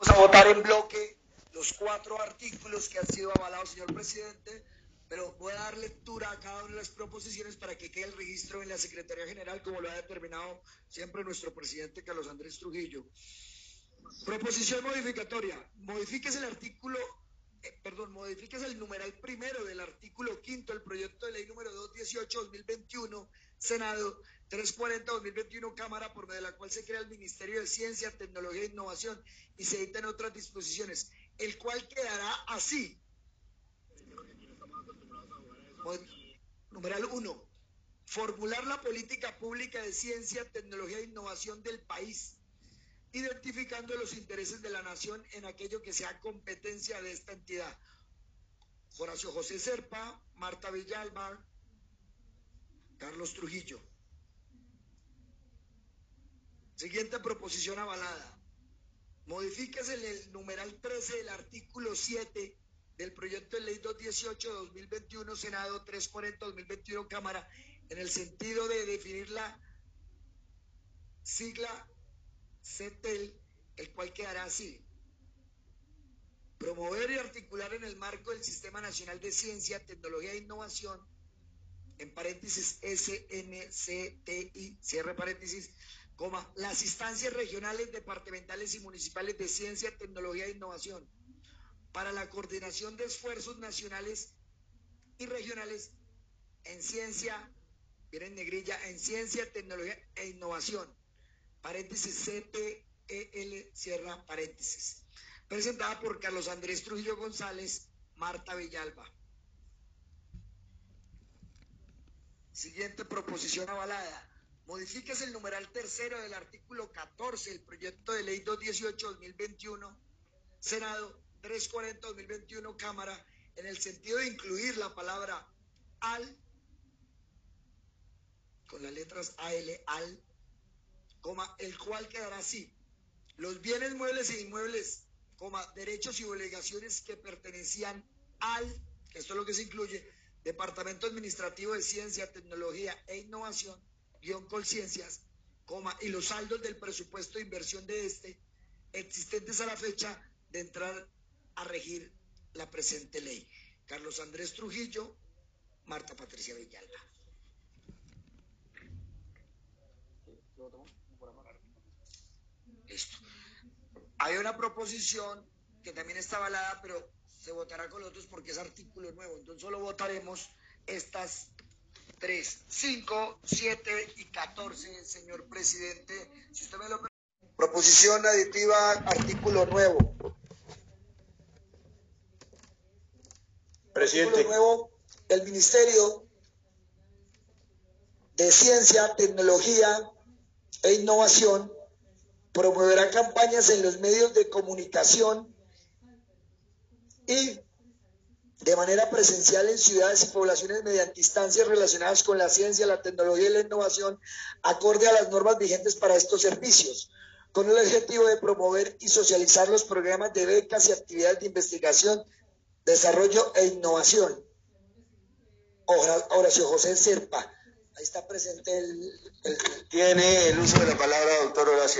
Vamos a votar en bloque los cuatro artículos que han sido avalados, señor presidente, pero voy a dar lectura a cada una de las proposiciones para que quede el registro en la Secretaría General, como lo ha determinado siempre nuestro presidente Carlos Andrés Trujillo. Proposición modificatoria. Modifíquese el artículo, eh, perdón, modifíquese el numeral primero del artículo quinto del proyecto de ley número 218-2021, Senado 340-2021, Cámara, por medio de la cual se crea el Ministerio de Ciencia, Tecnología e Innovación y se editan otras disposiciones, el cual quedará así. Numeral 1. Formular la política pública de ciencia, tecnología e innovación del país identificando los intereses de la nación en aquello que sea competencia de esta entidad. Horacio José Serpa, Marta Villalba, Carlos Trujillo. Siguiente proposición avalada. Modifíquese el numeral 13 del artículo 7 del proyecto de ley 218-2021, Senado 340-2021, Cámara, en el sentido de definir la sigla CETEL, el cual quedará así. Promover y articular en el marco del Sistema Nacional de Ciencia, Tecnología e Innovación, en paréntesis SNCTI, cierre paréntesis, coma, las instancias regionales, departamentales y municipales de ciencia, tecnología e innovación para la coordinación de esfuerzos nacionales y regionales en ciencia, miren negrilla, en ciencia, tecnología e innovación paréntesis CTEL, cierra paréntesis. Presentada por Carlos Andrés Trujillo González, Marta Villalba. Siguiente proposición avalada. Modifíquese el numeral tercero del artículo 14 del proyecto de ley 218-2021, Senado 340-2021, Cámara, en el sentido de incluir la palabra al, con las letras AL, al, coma, el cual quedará así. Los bienes muebles e inmuebles, coma, derechos y obligaciones que pertenecían al, esto es lo que se incluye, Departamento Administrativo de Ciencia, Tecnología e Innovación, guion Colciencias, coma, y los saldos del presupuesto de inversión de este, existentes a la fecha de entrar a regir la presente ley. Carlos Andrés Trujillo, Marta Patricia Villalba. Listo. Hay una proposición que también está avalada, pero se votará con los otros porque es artículo nuevo. Entonces solo votaremos estas tres, cinco, siete y catorce, señor presidente. Si usted me lo Proposición aditiva, artículo nuevo. Presidente. Artículo nuevo, el Ministerio de Ciencia, Tecnología e Innovación promoverá campañas en los medios de comunicación y de manera presencial en ciudades y poblaciones mediante instancias relacionadas con la ciencia, la tecnología y la innovación, acorde a las normas vigentes para estos servicios, con el objetivo de promover y socializar los programas de becas y actividades de investigación, desarrollo e innovación. Horacio José Serpa. Ahí está presente el, Tiene el uso de la palabra, doctor Horacio.